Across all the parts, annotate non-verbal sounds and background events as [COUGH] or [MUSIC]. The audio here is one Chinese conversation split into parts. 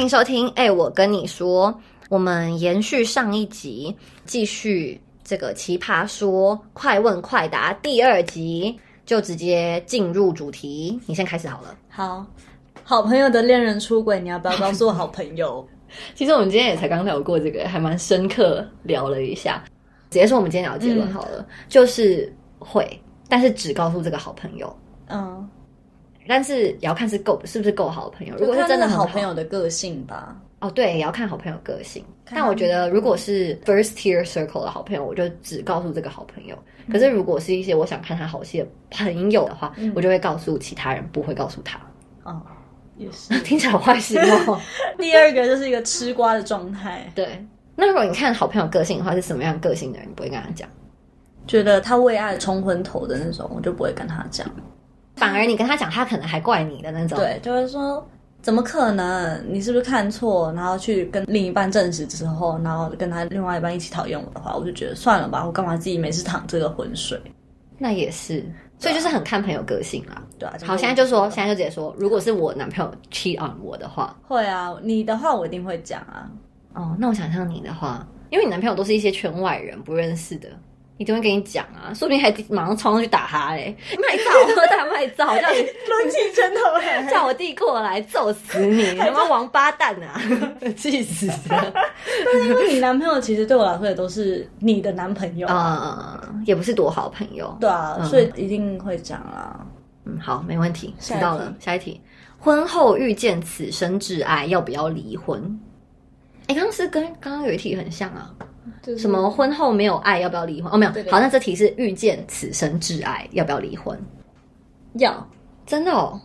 欢迎收听。哎、我跟你说，我们延续上一集，继续这个奇葩说快问快答第二集，就直接进入主题。你先开始好了。好，好朋友的恋人出轨，你要不要告诉我好朋友？[LAUGHS] 其实我们今天也才刚聊过这个，还蛮深刻聊了一下。直接说我们今天聊的结论好了，就是会，但是只告诉这个好朋友，嗯，但是也要看是够是不是够好的朋友。如果是真的好朋友的个性吧。哦，对，也要看好朋友个性。但我觉得，如果是 first tier circle 的好朋友，我就只告诉这个好朋友。可是如果是一些我想看他好戏的朋友的话，我就会告诉其他人，不会告诉他。哦，也是。[LAUGHS] 听起来好坏心哦。[LAUGHS] 第二个就是一个吃瓜的状态，对。那如果你看好朋友个性的话，是什么样个性的人，你不会跟他讲？觉得他为爱冲昏头的那种，我就不会跟他讲。反而你跟他讲，他可能还怪你的那种。对，就会说怎么可能？你是不是看错？然后去跟另一半证实之后，然后跟他另外一半一起讨厌我的话，我就觉得算了吧，我干嘛自己每次淌这个浑水？那也是。所以就是很看朋友个性啦。对啊，好，现在就说，现在就直接说，如果是我男朋友 cheat on 我的话，会啊，你的话我一定会讲啊。哦，那我想象你的话，因为你男朋友都是一些圈外人，不认识的，一定会跟你讲啊，说不定还马上冲上去打他嘞，卖照，喝大卖照，叫你 [LAUGHS] 抡起拳头来叫我弟过来揍死你，你 [LAUGHS] 他妈王八蛋啊，[LAUGHS] 气死了！因为你男朋友其实对我来说也都是你的男朋友啊，呃，也不是多好朋友。对啊，嗯所以一定会讲啊。嗯，好，没问题，知道了。下一题，婚后遇见此生挚爱，要不要离婚？哎，刚刚是跟刚刚有一题很像啊，就是什么婚后没有爱，要不要离婚？哦，没有，对对好，那这题是遇见此生挚爱，要不要离婚？要？真的哦，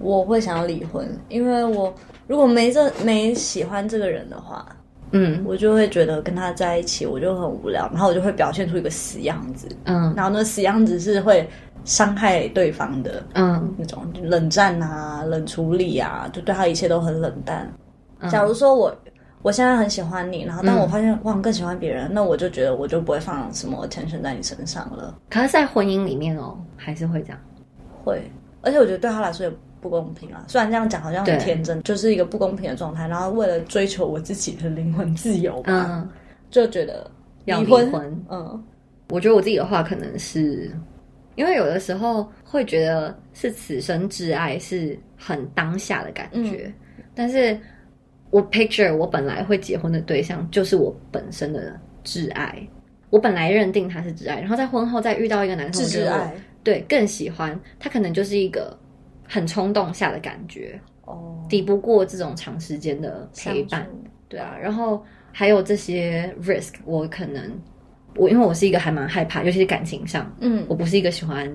我会想要离婚，因为我如果没这没喜欢这个人的话，嗯我就会觉得跟他在一起我就很无聊，然后我就会表现出一个死样子，嗯然后那死样子是会伤害对方的嗯那种冷战啊、冷处理啊，就对他一切都很冷淡。嗯假如说我我现在很喜欢你，然后但我发现哇更喜欢别人，那我就觉得我就不会放什么 attention 在你身上了，可是，在婚姻里面哦，还是会这样。会，而且我觉得对他来说也不公平啊。虽然这样讲好像很天真，就是一个不公平的状态。然后为了追求我自己的灵魂自由吧，嗯，就觉得要离婚，离婚。嗯，我觉得我自己的话，可能是因为有的时候会觉得是此生挚爱是很当下的感觉，但是我 picture 我本来会结婚的对象就是我本身的挚爱，我本来认定他是挚爱，然后在婚后再遇到一个男生，挚爱对更喜欢他，可能就是一个很冲动下的感觉，哦，抵不过这种长时间的陪伴对啊，然后还有这些 risk，我可能我因为我是一个还蛮害怕，尤其是感情上，嗯我不是一个喜欢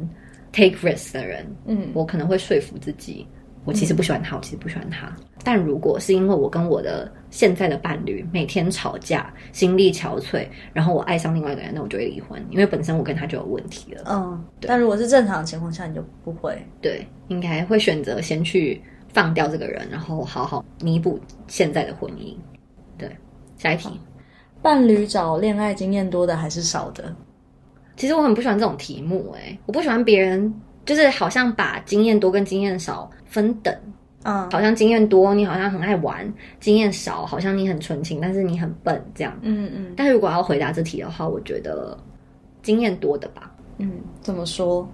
take risk 的人，嗯，我可能会说服自己，我其实不喜欢他，我其实不喜欢他。但如果是因为我跟我的现在的伴侣每天吵架，心力憔悴，然后我爱上另外一个人，那我就会离婚，因为本身我跟他就有问题了。嗯，但如果是正常的情况下，你就不会。对，应该会选择先去放掉这个人，然后好好弥补现在的婚姻。对，下一题。伴侣找恋爱经验多的还是少的？其实我很不喜欢这种题目、欸，我不喜欢别人就是好像把经验多跟经验少分等，嗯。好像经验多你好像很爱玩，经验少好像你很纯情，但是你很笨这样。嗯嗯。但是如果要回答这题的话，我觉得经验多的吧，嗯，怎么说？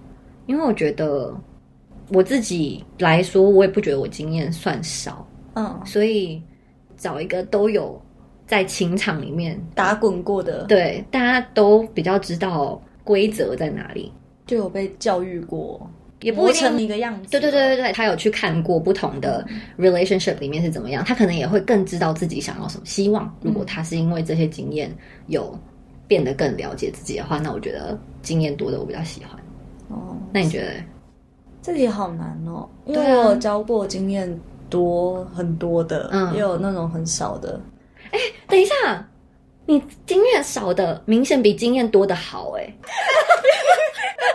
因为我觉得我自己来说，我也不觉得我经验算少，嗯，所以找一个都有在情场里面，打滚过的，对大家都比较知道规则在哪里，就有被教育过，也不一定一个样子。对对对对对，他有去看过不同的 relationship 里面是怎么样，他可能也会更知道自己想要什么。希望如果他是因为这些经验有变得更了解自己的话，那我觉得经验多的我比较喜欢。哦，那你觉得？这题好难哦，因为我有教过经验多很多的，嗯也有那种很少的。等一下，你经验少的明显比经验多的好哎、[LAUGHS]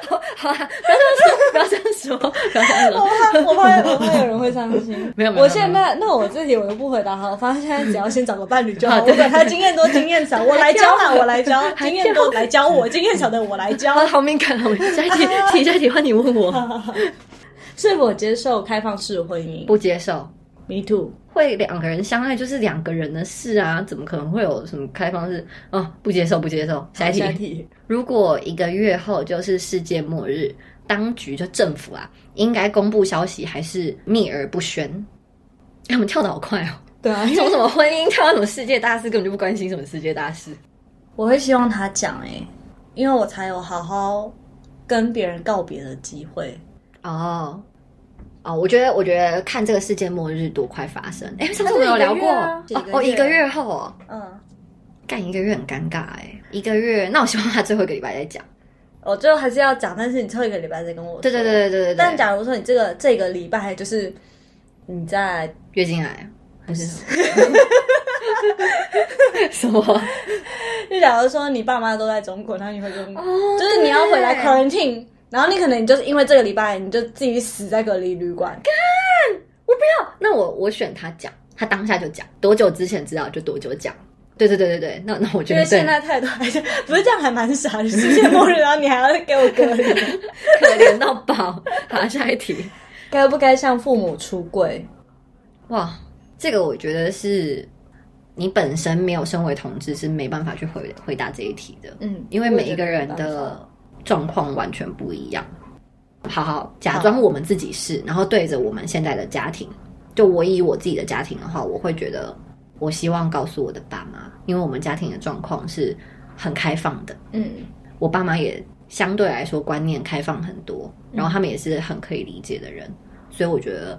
好好啊，不要这样说，不要这样说，不要这样说。我怕，我怕，我怕有人会伤心。没有没有我现在那我自己我就不回答好，我发现现在只要先找个伴侣就好。我管他经验多经验少，我来教 [LAUGHS] 啦，我来教。还经验多来教我，经验少的我来教。啊，[LAUGHS] 好敏感，好敏感。下一题，题下一题换你问我，[LAUGHS] 是否接受开放式婚姻不接受。？Me too。会两个人相爱就是两个人的事啊，怎么可能会有什么开放式？哦，不接受，不接受。下一题，下一题，如果一个月后就是世界末日，当局就政府啊，应该公布消息还是秘而不宣？他们跳的好快哦，对啊，[LAUGHS] 从什么婚姻跳到什么世界大事，根本就不关心什么世界大事。我会希望他讲哎、因为我才有好好跟别人告别的机会。哦哦，我觉得，我觉得看这个世界末日多快发生。哎，上次我们有聊过哦哦，一个月后哦，嗯，干一个月很尴尬哎，一个月，那我希望他最后一个礼拜再讲。我最后还是要讲，但是你最后一个礼拜再跟我说。对对对对对对对。但假如说你这个这个礼拜就是你在月经来还是什么？[LAUGHS] 什么？就假如说你爸妈都在中国，然后你会跟，哦就是你要回来对 quarantine，然后你可能你就是因为这个礼拜你就自己死在隔离旅馆。干，我不要那我我选他讲，他当下就讲，多久之前知道就多久讲。对对对对对，那那我觉得对因为现在太多还是 [LAUGHS] 不是这样，还蛮傻的。世界末日，然后你还要给我隔离，可怜到爆。好，下一题。该不该向父母出柜？哇，这个我觉得是你本身没有身为同志是没办法去回回答这一题的，嗯，因为每一个人的法状况完全不一样。好好假装我们自己是，然后对着我们现在的家庭，就我以我自己的家庭的话，我会觉得我希望告诉我的爸妈，因为我们家庭的状况是很开放的，嗯。我爸妈也相对来说观念开放很多，然后他们也是很可以理解的人，所以我觉得，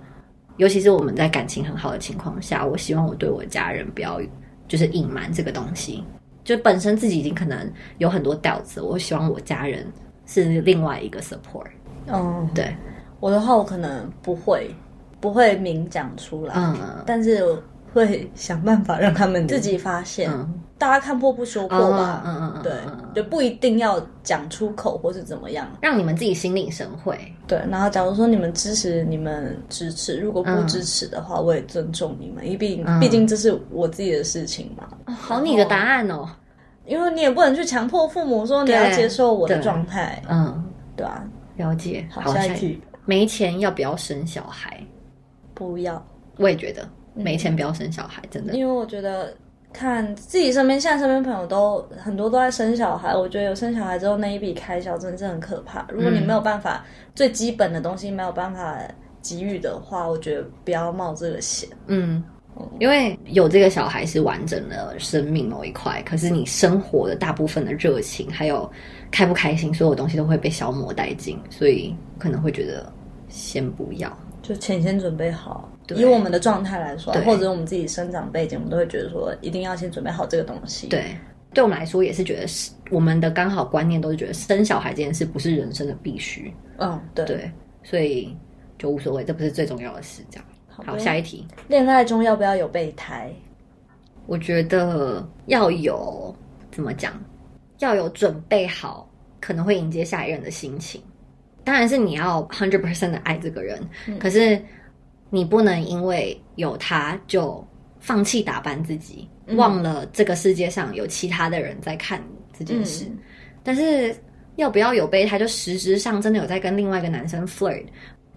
尤其是我们在感情很好的情况下，我希望我对我家人不要就是隐瞒这个东西，就本身自己已经可能有很多 doubts，我希望我家人是另外一个 support，嗯，对，我的话我可能不会不会明讲出来，嗯。但是我会想办法让他们自己发现。嗯。大家看破不说破吧，嗯嗯对就不一定要讲出口或是怎么样。让你们自己心领神会，对，然后假如说你们支持，你们支持；如果不嗯支持的话，我也尊重你们，因为毕竟、嗯。毕竟这是我自己的事情嘛。好你的答案哦，因为你也不能去强迫父母说你要接受我的对状态，嗯，对啊。了解，好，下一题，没钱要不要生小孩？不要，我也觉得没钱不要生小孩，真的。因为我觉得看自己身边，现在身边朋友都很多都在生小孩，我觉得有生小孩之后那一笔开销真的是很可怕。如果你没有办法、最基本的东西没有办法给予的话，我觉得不要冒这个险。嗯，因为有这个小孩是完整的生命某一块，可是你生活的大部分的热情，还有开不开心，所有东西都会被消磨殆尽，所以可能会觉得先不要。就钱先准备好。对以我们的状态来说，或者我们自己生长背景，我们都会觉得说，一定要先准备好这个东西。，对，对我们来说也是觉得是我们的刚好观念都是觉得生小孩这件事不是人生的必须，嗯，对。对，所以就无所谓，这不是最重要的事。这样，好，的下一题，恋爱中要不要有备胎？我觉得要有怎么讲，要有准备好可能会迎接下一任的心情。当然是你要 hundred percent 的爱这个人，可是你不能因为有他就放弃打扮自己，忘了这个世界上有其他的人在看你这件事。嗯但是要不要有备胎，就实质上真的有在跟另外一个男生 flirt，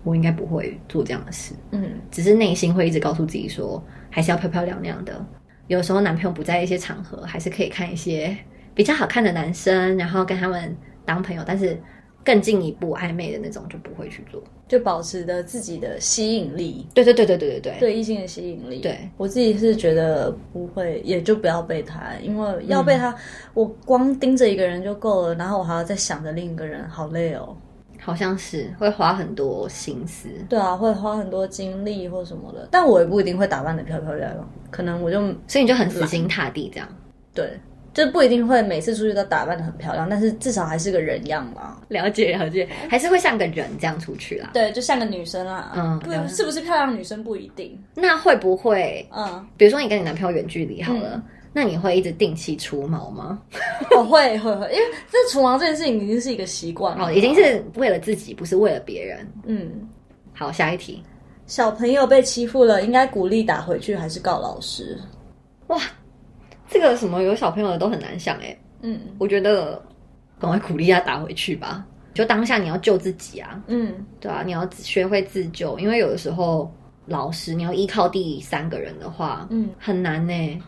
我应该不会做这样的事。嗯，只是内心会一直告诉自己说，还是要漂漂亮亮的。有时候男朋友不在一些场合，还是可以看一些比较好看的男生，然后跟他们当朋友，但是更进一步暧昧的那种就不会去做。就保持着自己的吸引力，对对对对对对对，对异性的吸引力。对我自己是觉得不会，也就不要备胎，因为要嗯备他，我光盯着一个人就够了，然后我还要再想着另一个人，好累哦。好像是会花很多心思。对啊，会花很多精力或什么的，但我也不一定会打扮的漂漂亮亮，可能我就所以你就很死心塌地这样。对，就不一定会每次出去都打扮的很漂亮，但是至少还是个人样嘛。了解了解，还是会像个人这样出去啦。对，就像个女生啦，嗯不是不是漂亮女生不一定，那会不会，嗯，比如说你跟你男朋友远距离好了，那你会一直定期除毛吗？我 [LAUGHS] 会会会，因为这除毛这件事情已经是一个习惯了，哦，已经是为了自己，不是为了别人。嗯。好，下一题。小朋友被欺负了，应该鼓励打回去还是告老师？哇，这个什么有小朋友的都很难想哎。嗯我觉得赶快鼓励他打回去吧。就当下你要救自己啊，嗯，对啊，你要自学会自救，因为有的时候老师，你要依靠第三个人的话，嗯很难呢。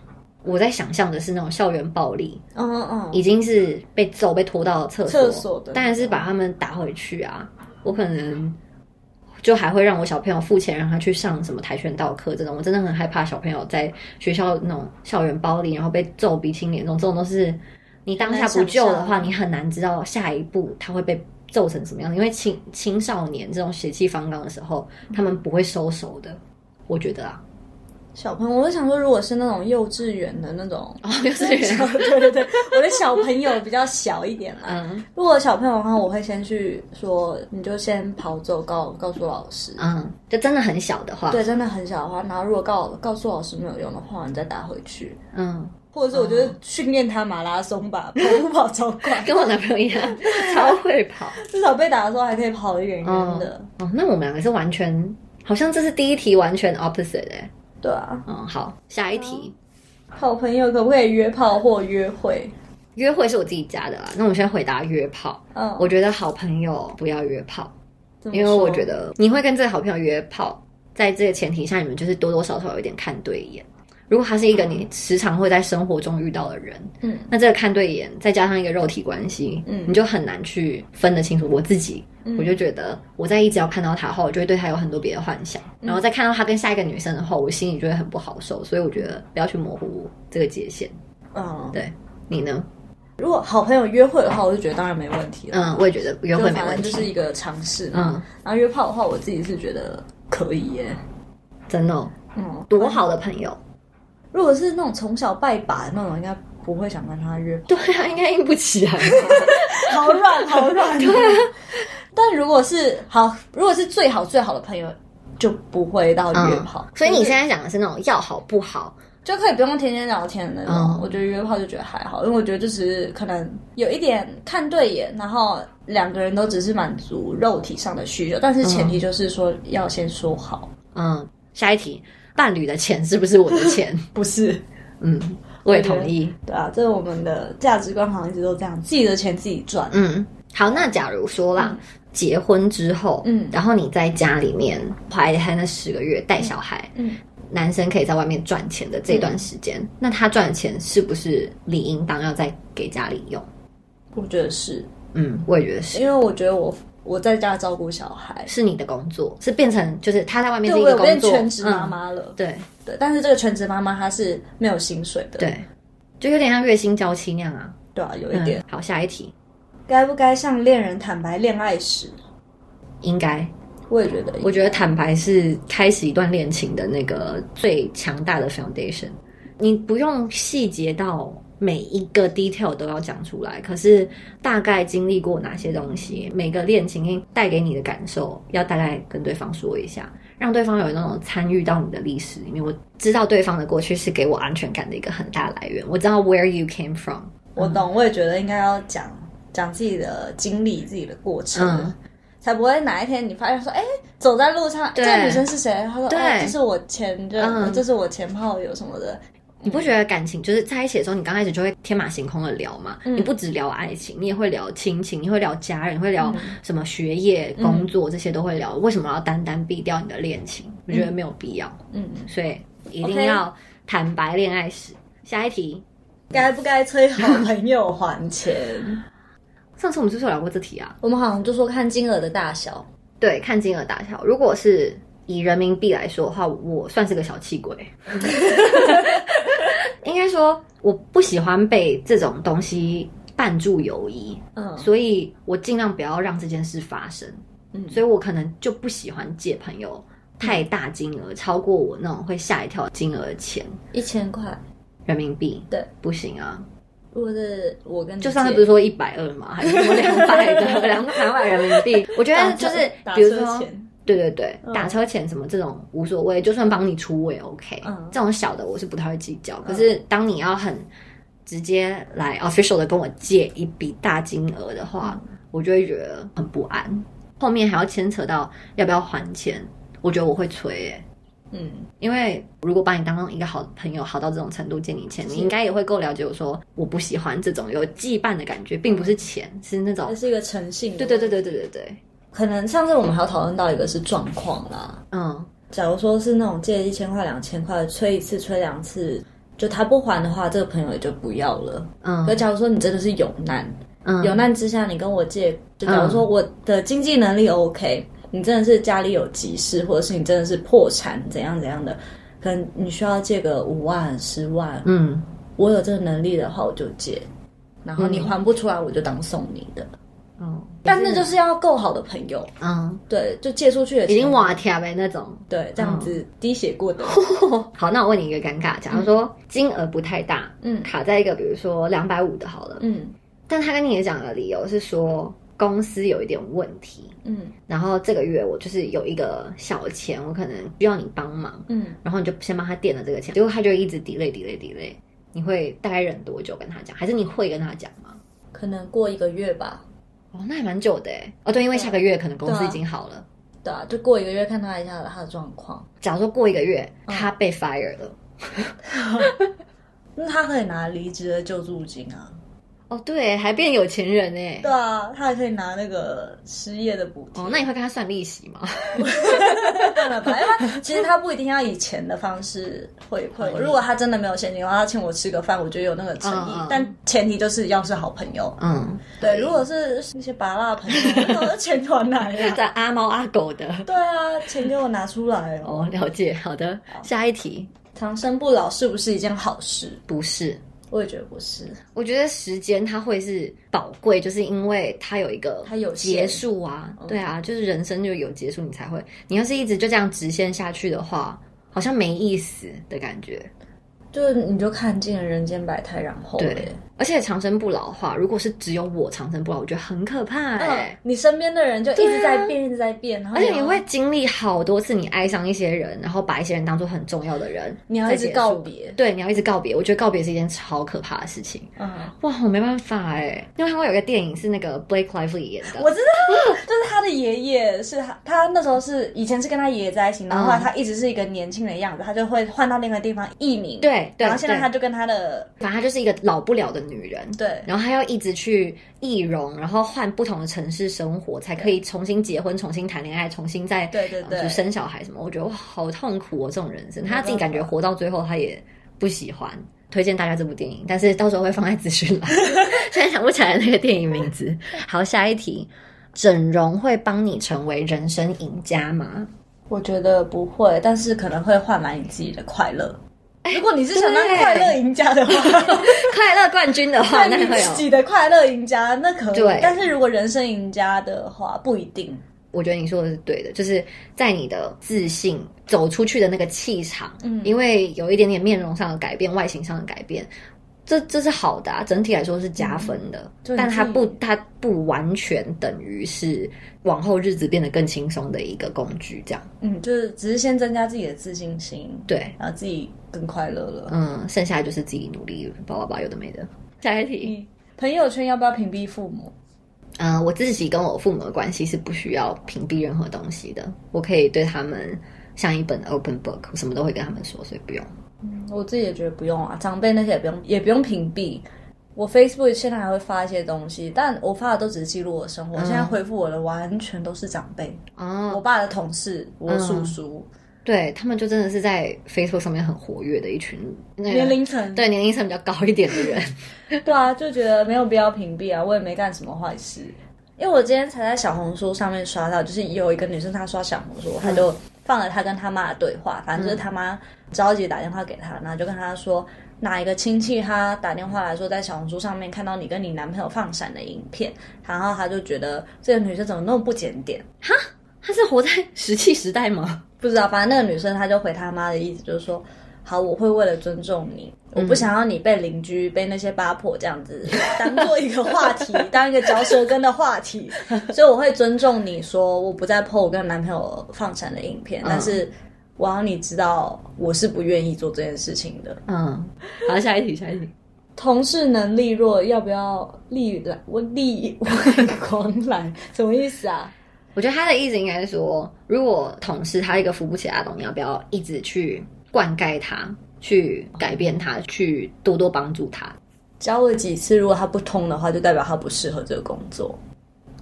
我在想象的是那种校园暴力，嗯嗯嗯，已经是被揍、被拖到厕所，厕所的当然是把他们打回去啊。我可能就还会让我小朋友付钱让他去上什么跆拳道课这种。我真的很害怕小朋友在学校那种校园暴力，然后被揍鼻青脸肿，这种都是你当下不救的话，你很难知道下一步他会被揍成什么样。因为青青少年这种血气方刚的时候，他们不会收手的。我觉得啊，小朋友，我就想说，如果是那种幼稚园的那种，[LAUGHS] 哦，幼稚园，[LAUGHS] [LAUGHS] 对对对，我的小朋友比较小一点啦。嗯如果小朋友的话，我会先去说，你就先跑走，告告诉老师。嗯，就真的很小的话，对，真的很小的话，然后如果告告诉老师没有用的话，你再打回去，嗯，或者是我觉得训练他马拉松吧，跑步跑超快，跟我男朋友一样，超会跑。至少被打的时候还可以跑得远远的。哦，那我们两个是完全，好像这是第一题完全 opposite 哎、对啊，嗯，好，下一题，好朋友可不可以约炮或约会？约会是我自己加的啦。那我先回答约炮。嗯，我觉得好朋友不要约炮，因为我说觉得你会跟这个好朋友约炮，在这个前提下，你们就是多多少少有一点看对眼。如果他是一个你时常会在生活中遇到的人，嗯，那这个看对眼，再加上一个肉体关系，嗯你就很难去分得清楚。我自己，我就觉得我在一直要看到他后，我就会对他有很多别的幻想，然后再看到他跟下一个女生的话，我心里就会很不好受。所以我觉得不要去模糊这个界限。嗯，对你呢？如果好朋友约会的话，我就觉得当然没问题了。嗯，我也觉得约会没反问题。正就是一个尝试。嗯，然后约炮的话，我自己是觉得可以耶。真的、哦，嗯，多好的朋友。如果是那种从小拜把的那种，应该不会想跟他约炮。对啊，应该硬不起来。[LAUGHS] 好软，好软。对啊。但如果是好，如果是最好最好的朋友，就不会到约炮。所以你现在讲的是那种要好不好？就可以不用天天聊天的那种。嗯我觉得约炮就觉得还好，因为我觉得就只是可能有一点看对眼，然后两个人都只是满足肉体上的需求，但是前提就是说要先说好，嗯，下一题，伴侣的钱是不是我的钱？[LAUGHS] 不是。嗯，我也同意。对啊，这是我们的价值观，好像一直都这样，自己的钱自己赚。嗯，好，那假如说啦，结婚之后，嗯然后你在家里面怀胎那十个月带小孩，嗯，男生可以在外面赚钱的这段时间，那他赚的钱是不是理应当要再给家里用？我觉得是嗯，我也觉得是。因为我觉得我我在家照顾小孩，是你的工作，是变成就是他在外面是一个工作，全职妈嗯妈了。对对，但是这个全职妈妈她是没有薪水的。对，就有点像月薪娇妻那样啊。对啊，有一点。嗯好，下一题，该不该向恋人坦白恋爱史？应该，我也觉得，我觉得坦白是开始一段恋情的那个最强大的 foundation。你不用细节到每一个 detail 都要讲出来，可是大概经历过哪些东西，每个恋情带给你的感受，要大概跟对方说一下，让对方有那种参与到你的历史里面。我知道对方的过去是给我安全感的一个很大来源，我知道 where you came from。我懂，我也觉得应该要讲讲自己的经历、自己的过程，嗯才不会哪一天你发现说，哎，走在路上，这个女生是谁？她说，对哦，这是我前任，嗯这是我前炮友什么的。你不觉得感情就是在一起的时候，你刚开始就会天马行空的聊嘛？嗯你不只聊爱情，你也会聊亲情，你会聊家人，你会聊嗯什么学业、工作这些都会聊。为什么要单单避掉你的恋情？我觉得没有必要，嗯，所以一定要坦白恋爱史。下一题，该不该催好朋友还钱？上次我们是不是有聊过这题啊？我们好像就说看金额的大小，对，看金额大小。如果是以人民币来说的话，我算是个小气鬼。[LAUGHS] 应该说，我不喜欢被这种东西绊住友谊。嗯所以我尽量不要让这件事发生。嗯所以我可能就不喜欢借朋友太大金额，超过我那种会吓一跳金额的钱，一千块，人民币对，不行啊。如果是我跟你就上次不是说一百二吗？[LAUGHS] 还是说两百的两 [LAUGHS] 两百人民币？[LAUGHS] 我觉得就是打比如说。对对对，嗯打车钱什么这种无所谓，就算帮你出我也 OK。嗯这种小的我是不太会计较，可是当你要很直接来 official 的跟我借一笔大金额的话，嗯我就会觉得很不安。后面还要牵扯到要不要还钱，我觉得我会催耶、嗯，因为如果把你当成一个好朋友，好到这种程度借你钱，你应该也会够了解我说我不喜欢这种有羁绊的感觉，并不是钱，是那种这是一个诚信。对对对，对对对对，可能上次我们还有讨论到一个是状况啦，嗯，假如说是那种借一千块、两千块，催一次、催两次，就他不还的话，这个朋友也就不要了。嗯。可假如说你真的是有难，嗯。有难之下你跟我借，就假如说我的经济能力 OK，、你真的是家里有急事，或者是你真的是破产怎样怎样的，可能你需要借个五万、十万，嗯。我有这个能力的话我就借，然后你还不出来我就当送你的。哦，但那就是要够好的朋友，嗯，对，就借出去已经瓦贴呗那种。对，这样子滴血过的，[LAUGHS] 好，那我问你一个尴尬，假如说金额不太大，嗯。卡在一个比如说两百五的好了，嗯。但他跟你讲的理由是说公司有一点问题，嗯。然后这个月我就是有一个小钱，我可能需要你帮忙，嗯，然后你就先帮他垫了这个钱，结果他就一直 delay delay delay，你会大概忍多久跟他讲？还是你会跟他讲吗？可能过一个月吧，哦，那还蛮久的哎。哦，对，因为下个月可能公司已经好了。对啊，就过一个月看他一下他的状况，假如说过一个月他被 fire 了，[LAUGHS] 那他可以拿离职的救助金啊，哦，对，还变有钱人哎。对啊，他还可以拿那个失业的补贴。哦，那你会跟他算利息吗？算了吧，因为其实他不一定要以钱的方式回馈我。如果他真的没有现金的话，他请我吃个饭，我觉得有那个诚意。但前提就是要是好朋友。嗯，对，如果是那些拔辣朋友，那 [LAUGHS] 钱团来呀。[LAUGHS] 在阿猫阿狗的。对啊，钱给我拿出来哦。哦，了解。好的，下一题长生不老是不是一件好事？不是。我也觉得不是。我觉得时间它会是宝贵，就是因为它有一个它有结束啊，对啊，就是人生就有结束，你才会。你要是一直就这样直线下去的话，好像没意思的感觉。就是你就看尽了人间百态，然后对嘞，而且长生不老的话，如果是只有我长生不老，我觉得很可怕哎、嗯，你身边的人就一直在变，一直在变，然后而且你会经历好多次，你爱上一些人，然后把一些人当做很重要的人，你要一直告别。对，你要一直告别。我觉得告别是一件超可怕的事情。嗯，哇，我没办法哎，因为看过有个电影是那个 Blake Lively 演的，我知道，[LAUGHS] 就是他的爷爷是他，他那时候是以前是跟他爷爷在一起，然后他一直是一个年轻的样子，他就会换到另一个地方艺名，对对然后现在他就跟他的反正他就是一个老不了的女人。对然后她要一直去易容，然后换不同的城市生活，才可以重新结婚、重新谈恋爱、重新再对对对生小孩什么。我觉得哇，好痛苦哦，这种人生。她自己感觉活到最后，她也不喜欢。推荐大家这部电影，但是到时候会放在资讯栏。[LAUGHS] 现在想不起来那个电影名字。好，下一题，整容会帮你成为人生赢家吗？我觉得不会，但是可能会换来你自己的快乐。[LAUGHS] 如果你是想当快乐赢家的话，[LAUGHS] 快乐冠军的话，那 [LAUGHS] 你那会有自。己的快乐赢家那可以对，但是如果人生赢家的话，不一定。我觉得你说的是对的，就是在你的自信走出去的那个气场，嗯，因为有一点点面容上的改变、外形上的改变，这这是好的、啊，整体来说是加分的，但它不它不完全等于是往后日子变得更轻松的一个工具，这样嗯，就是只是先增加自己的自信心，对，然后自己更快乐了。嗯，剩下就是自己努力，叭叭叭，有的没的。下一题，你朋友圈要不要屏蔽父母？嗯、我自己跟我父母的关系是不需要屏蔽任何东西的，我可以对他们像一本 open book，我什么都会跟他们说，所以不用。我自己也觉得不用啊，长辈那些也不用，也不用屏蔽。我 Facebook 现在还会发一些东西，但我发的都只是记录我的生活。现在回复我的完全都是长辈，哦，我爸的同事，我叔叔，对他们就真的是在 Facebook 上面很活跃的一群那个年龄层，对年龄层比较高一点的人。[LAUGHS] 对啊，就觉得没有必要屏蔽啊，我也没干什么坏事。因为我今天才在小红书上面刷到，就是有一个女生她刷小红书，她就放了他跟他妈的对话，反正就是他妈着急打电话给他，然后就跟他说哪一个亲戚他打电话来说在小红书上面看到你跟你男朋友放闪的影片，然后他就觉得这个女生怎么那么不检点，哈，她是活在石器时代吗？不知道，反正那个女生她就回他妈的意思就是说，好，我会为了尊重你，我不想要你被邻居、被那些八婆这样子当做一个话题，当一个嚼舌根的话题，[LAUGHS] 所以我会尊重你说我不再 po 我跟男朋友放闪的影片，但是我要你知道我是不愿意做这件事情的。嗯，好，下一题，下一题。同事能力弱，要不要力来我力挽狂澜？什么意思啊？我觉得他的意思应该是说，如果同事他一个扶不起的阿东，你要不要一直去灌溉他，去改变他，去多多帮助他？教了几次，如果他不通的话，就代表他不适合这个工作。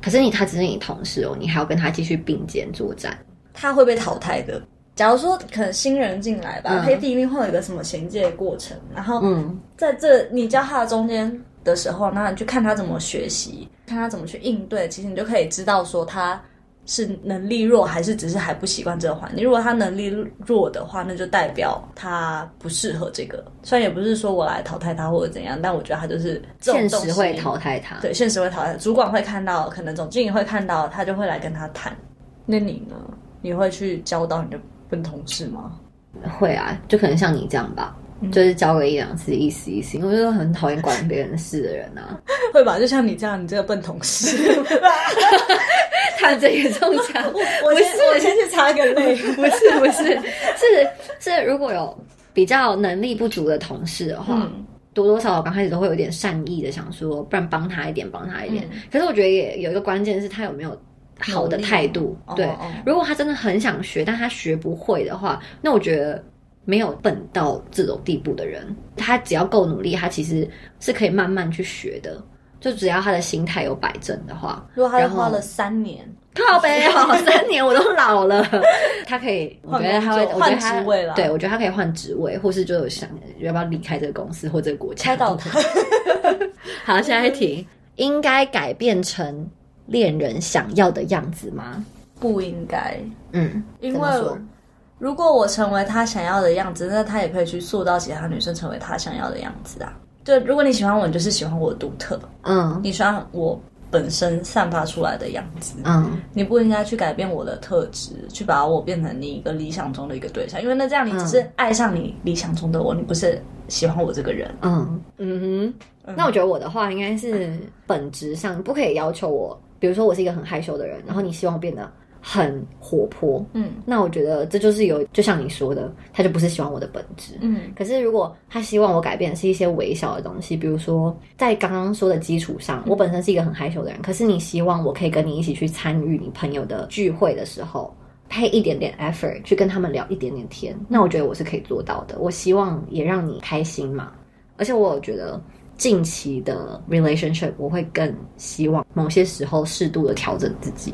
可是你他只是你同事哦，你还要跟他继续并肩作战。他会被淘汰的。假如说可能新人进来吧，嗯他一定会有一个什么衔接的过程，然后嗯在这你教他的中间的时候，那你去看他怎么学习，看他怎么去应对，其实你就可以知道说他是能力弱还是只是还不习惯这个环境。如果他能力弱的话，那就代表他不适合这个。虽然也不是说我来淘汰他或者怎样，但我觉得他就是现实会淘汰他。对，现实会淘汰，主管会看到，可能总经理会看到，他就会来跟他谈。那你呢？你会去教导你的笨同事吗？会啊，就可能像你这样吧，就是交个一两次，意思意思。因为 [LAUGHS] 我就是很讨厌管别人的事的人啊。[LAUGHS] 会吧？就像你这样，你这个笨同事。他这个中奖，[LAUGHS] 我先我先去擦个泪。不是不是是是，如果有比较能力不足的同事的话，嗯多多少少刚开始都会有点善意的想说，不然帮他一点，帮他一点。嗯可是我觉得也有一个关键是他有没有好的态度。对，哦哦如果他真的很想学，但他学不会的话，那我觉得。没有笨到这种地步的人，他只要够努力，他其实是可以慢慢去学的。就只要他的心态有摆正的话，如果他花了三年，靠背哦，[LAUGHS] 三年我都老了。他可以，我觉得他会，换工作我觉得他换职位啦对我觉得他可以换职位，或是就有想要不要离开这个公司或这个国家。猜到他。[LAUGHS] 好，下一题，应该改变成恋人想要的样子吗？不应该，嗯，因为如果我成为他想要的样子，那他也可以去塑造其他女生成为他想要的样子啊。就如果你喜欢我，你就是喜欢我的独特，嗯你喜欢我本身散发出来的样子。嗯你不应该去改变我的特质，去把我变成你一个理想中的一个对象，因为那这样你只是爱上你理想中的我，你不是喜欢我这个人。嗯嗯哼。那我觉得我的话应该是本质上不可以要求我，比如说我是一个很害羞的人，然后你希望我变得很活泼，嗯那我觉得这就是有，就像你说的，他就不是喜欢我的本质。嗯可是如果他希望我改变的是一些微小的东西，比如说在刚刚说的基础上，我本身是一个很害羞的人，可是你希望我可以跟你一起去参与你朋友的聚会的时候，配一点点 effort 去跟他们聊一点点天，那我觉得我是可以做到的。我希望也让你开心嘛，而且我有觉得。近期的 relationship，我会更希望某些时候适度的调整自己。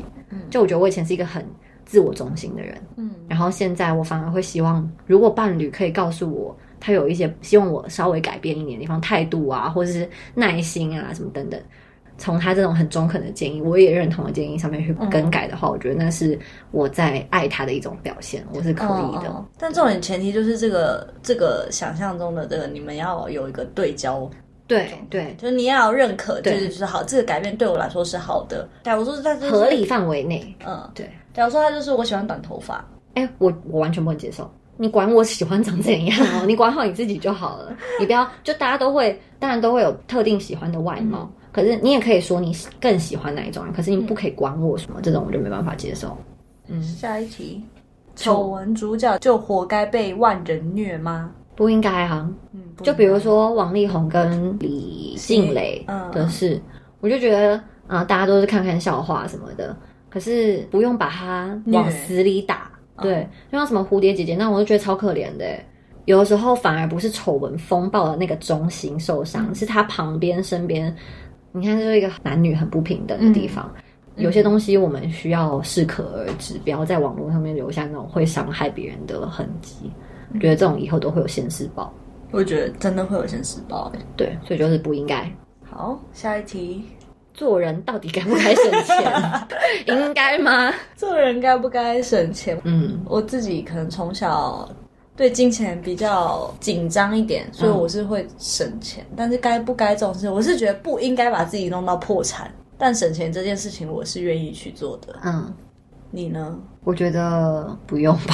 就我觉得我以前是一个很自我中心的人，嗯。然后现在我反而会希望，如果伴侣可以告诉我，他有一些希望我稍微改变一点的地方，态度啊，或者是耐心啊，什么等等，从他这种很中肯的建议，我也认同的建议上面去更改的话，我觉得那是我在爱他的一种表现，我是可以的。哦但这种前提就是这个这个想象中的这个，你们要有一个对焦，对对，就是你要有认可，就对是就是好，这个改变对我来说是好的。假如说在就是合，理范围内，嗯，对。假如说他就是我喜欢短头发，哎，我我完全不能接受。你管我喜欢长怎样哦，[LAUGHS] 你管好你自己就好了。你不要就大家都会，当然都会有特定喜欢的外貌，可是你也可以说你更喜欢哪一种人，可是你不可以管我什么，这种我就没办法接受。嗯下一题，丑闻主角就活该被万人虐吗？不应该啊，嗯，就比如说王力宏跟李静蕾嗯的事，我就觉得啊、呃大家都是看看笑话什么的，可是不用把他往死里打。对，就像什么蝴蝶姐姐，那我就觉得超可怜的欸。有的时候反而不是丑闻风暴的那个中心受伤，是他旁边身边，你看，这是一个男女很不平等的地方。有些东西我们需要适可而止，不要在网络上面留下那种会伤害别人的痕迹。我觉得这种以后都会有现世报。我觉得真的会有现实报欸。对，所以就是不应该。好，下一题，做人到底该不该省钱？[LAUGHS] 应该吗？做人该不该省钱？嗯我自己可能从小对金钱比较紧张一点，所以我是会省钱。但是该不该这种事，我是觉得不应该把自己弄到破产。但省钱这件事情，我是愿意去做的。嗯，你呢？我觉得不用吧，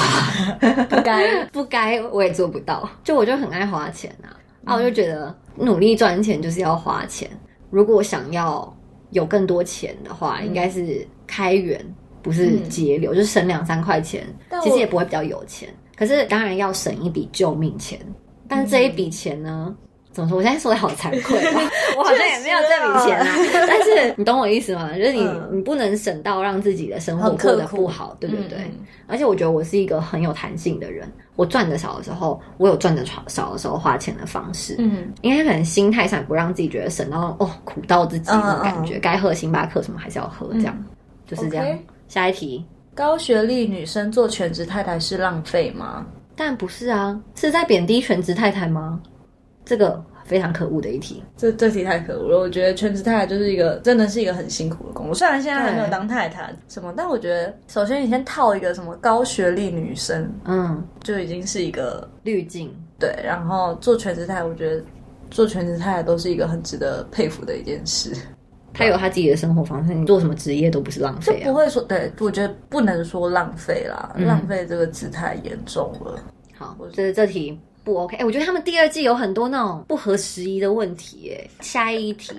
[LAUGHS] 不该。不该我也做不到。就我就很爱花钱啊，啊，我就觉得努力赚钱就是要花钱。如果想要有更多钱的话，应该是开源，不是节流，就是省两三块钱其实也不会比较有钱。可是当然要省一笔救命钱，但是这一笔钱呢？怎么说？我现在说的好惭愧 [LAUGHS] 哦，我好像也没有这笔钱啊。[LAUGHS] 但是你懂我意思吗？就是你、嗯你不能省到让自己的生活过得不好，对不对？而且我觉得我是一个很有弹性的人，我赚的少的时候，我有赚的少少的时候花钱的方式。嗯，因为可能心态上不让自己觉得省到哦苦到自己那种感觉，该喝星巴克什么还是要喝，这样、就是这样。下一题，高学历女生做全职太太是浪费吗？但不是啊，是在贬低全职太太吗？这个非常可恶的一题。这这题太可恶了。我觉得全职太太就是一个真的是一个很辛苦的工作。虽然现在还没有当太太什么，但我觉得首先你先套一个什么高学历女生，嗯，就已经是一个滤镜。对。然后做全职太太，我觉得做全职太太都是一个很值得佩服的一件事。他有他自己的生活方式，你做什么职业都不是浪费啊。不会说，对，我觉得不能说浪费啦，浪费这个字太严重了。好，这是这题不 OK。哎，我觉得他们第二季有很多那种不合时宜的问题。哎，下一题，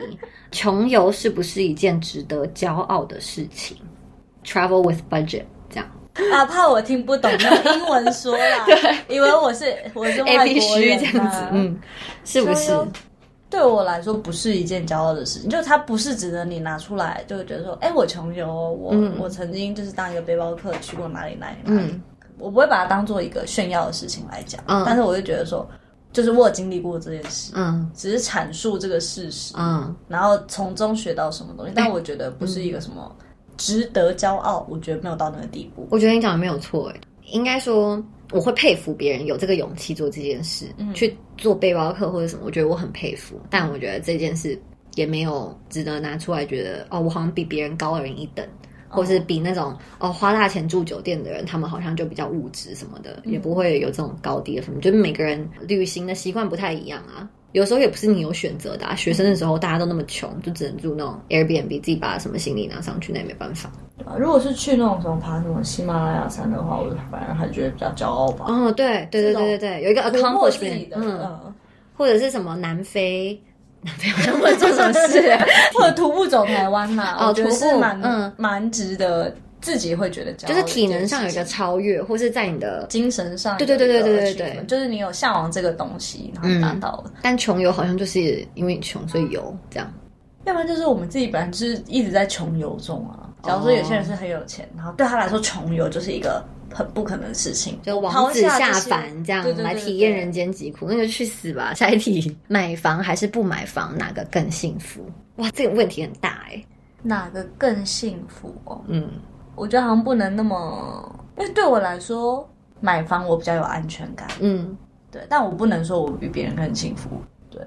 穷游是不是一件值得骄傲的事情？Travel with budget，这样啊？怕我听不懂用英文说啦，[LAUGHS] 对，以为我是我是外国人这样子，嗯，是不是？对我来说不是一件骄傲的事情，就它不是值得你拿出来，就觉得说，哎，我穷游，我我曾经就是当一个背包客去过哪里哪里哪里，我不会把它当做一个炫耀的事情来讲，嗯。但是我就觉得说，就是我有经历过这件事，嗯，只是阐述这个事实，嗯，然后从中学到什么东西，但我觉得不是一个什么值得骄傲，我觉得没有到那个地步。我觉得你讲的没有错，哎，应该说。我会佩服别人有这个勇气做这件事，嗯。去做背包客或者什么，我觉得我很佩服。但我觉得这件事也没有值得拿出来，觉得哦，我好像比别人高人一等，或是比那种哦花大钱住酒店的人，他们好像就比较物质什么的，也不会有这种高低的什么。就是每个人旅行的习惯不太一样啊。有时候也不是你有选择的，啊学生的时候大家都那么穷，就只能住那种 Airbnb，自己把什么行李拿上去，那也没办法。如果是去那种什么爬什么喜马拉雅山的话，我反而还觉得比较骄傲吧。哦，对对对对对对，有一个 accomplishment，嗯，或者是什么南非，南非好像会做什么事，[LAUGHS] 或者徒步走台湾嘛，哦，徒步蛮嗯蛮值得。自己会觉得，就是体能上有一个超越，或是在你的精神上，对对对对对对对，就是你有向往这个东西，然后达到了。但穷游好像就是因为穷所以游这样，要不然就是我们自己本来就是一直在穷游中啊。假如说有些人是很有钱，然后对他来说穷游就是一个很不可能的事情，就王子下凡这样来体验人间疾苦，那就去死吧。下一题，买房还是不买房，哪个更幸福？哇，这个问题很大哎，哪个更幸福哦？嗯。我觉得好像不能那么，因为对我来说，买房我比较有安全感。嗯，对，但我不能说我比别人更幸福。对，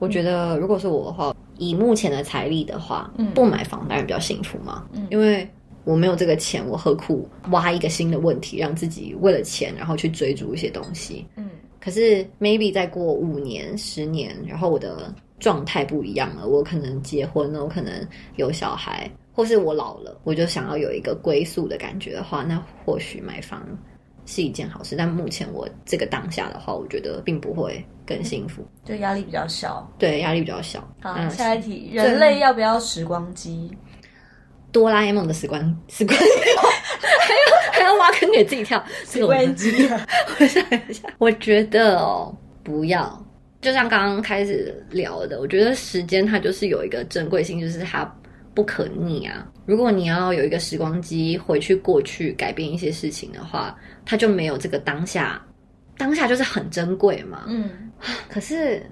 我觉得如果是我的话，以目前的财力的话，不买房当然比较幸福嘛。嗯，因为我没有这个钱，我何苦挖一个新的问题，让自己为了钱然后去追逐一些东西？嗯，可是 maybe 再过五年、十年，然后我的状态不一样了，我可能结婚了，我可能有小孩。或是我老了，我就想要有一个归宿的感觉的话，那或许买房是一件好事。但目前我这个当下的话，我觉得并不会更幸福，就压力比较小。对，压力比较小。好，下一题，人类要不要时光机？[LAUGHS] 哆啦 A 梦的时光时光，[LAUGHS] 还要还要挖坑给自己跳时光机？[LAUGHS] 我想一下，我觉得哦，不要。就像刚刚开始聊的，我觉得时间它就是有一个珍贵性，就是它。不可逆啊！如果你要有一个时光机回去过去改变一些事情的话，它就没有这个当下，当下就是很珍贵嘛。嗯，可是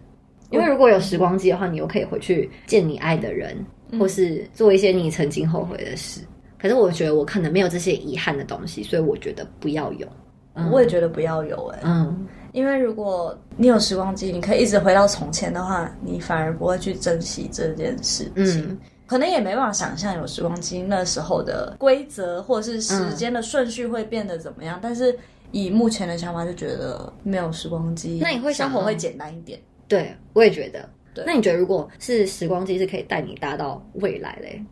因为如果有时光机的话，你又可以回去见你爱的人，或是做一些你曾经后悔的事。可是我觉得我可能没有这些遗憾的东西，所以我觉得不要有。我也觉得不要有哎。嗯，因为如果你有时光机，你可以一直回到从前的话，你反而不会去珍惜这件事情。可能也没办法想象有时光机那时候的规则，或者是时间的顺序会变得怎么样。但是以目前的想法，就觉得没有时光机，那你会生活会简单一点。对，我也觉得。对，那你觉得如果是时光机是可以带你搭到未来嘞？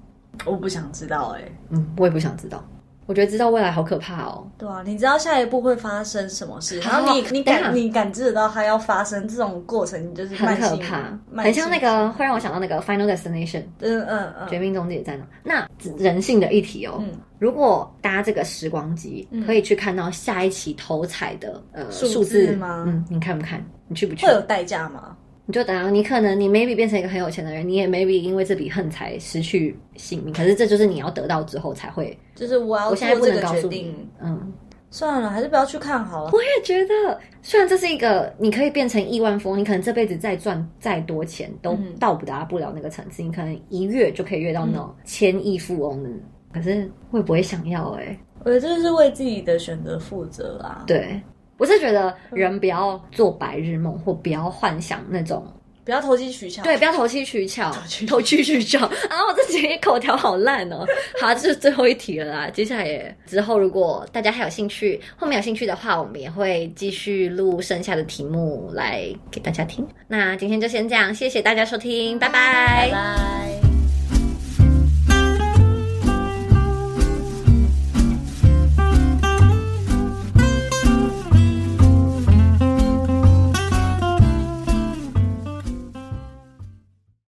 我不想知道哎。嗯，我也不想知道。我觉得知道未来好可怕哦。对啊，你知道下一步会发生什么事，然后你你感你感知得到它要发生这种过程，你就是很可怕，很像那个会让我想到那个 Final Destination，嗯嗯嗯，绝命终结站。那人性的一题哦，如果搭这个时光机，可以去看到下一期头彩的呃数字吗？嗯，你看不看？你去不去？会有代价吗？你就等，你可能你 maybe 变成一个很有钱的人，你也 maybe 因为这笔恨才失去性命。可是这就是你要得到之后才会，就是我要我现在不能告诉你，嗯，算了，还是不要去看好了。我也觉得，虽然这是一个你可以变成亿万富翁，你可能这辈子再赚再多钱都到不达不了那个层次，你可能一跃就可以跃到那种千亿富翁的可是会不会想要、哎，我觉得这是为自己的选择负责啦。对，我是觉得人不要做白日梦，或不要幻想那种。不要投机取巧。对，不要投机取巧，机 [LAUGHS] 投机取巧啊！我自己口条好烂哦。[LAUGHS] 好，这是最后一题了啦。接下来也之后，如果大家还有兴趣，后面有兴趣的话，我们也会继续录剩下的题目来给大家听。那今天就先这样，谢谢大家收听，拜拜拜拜。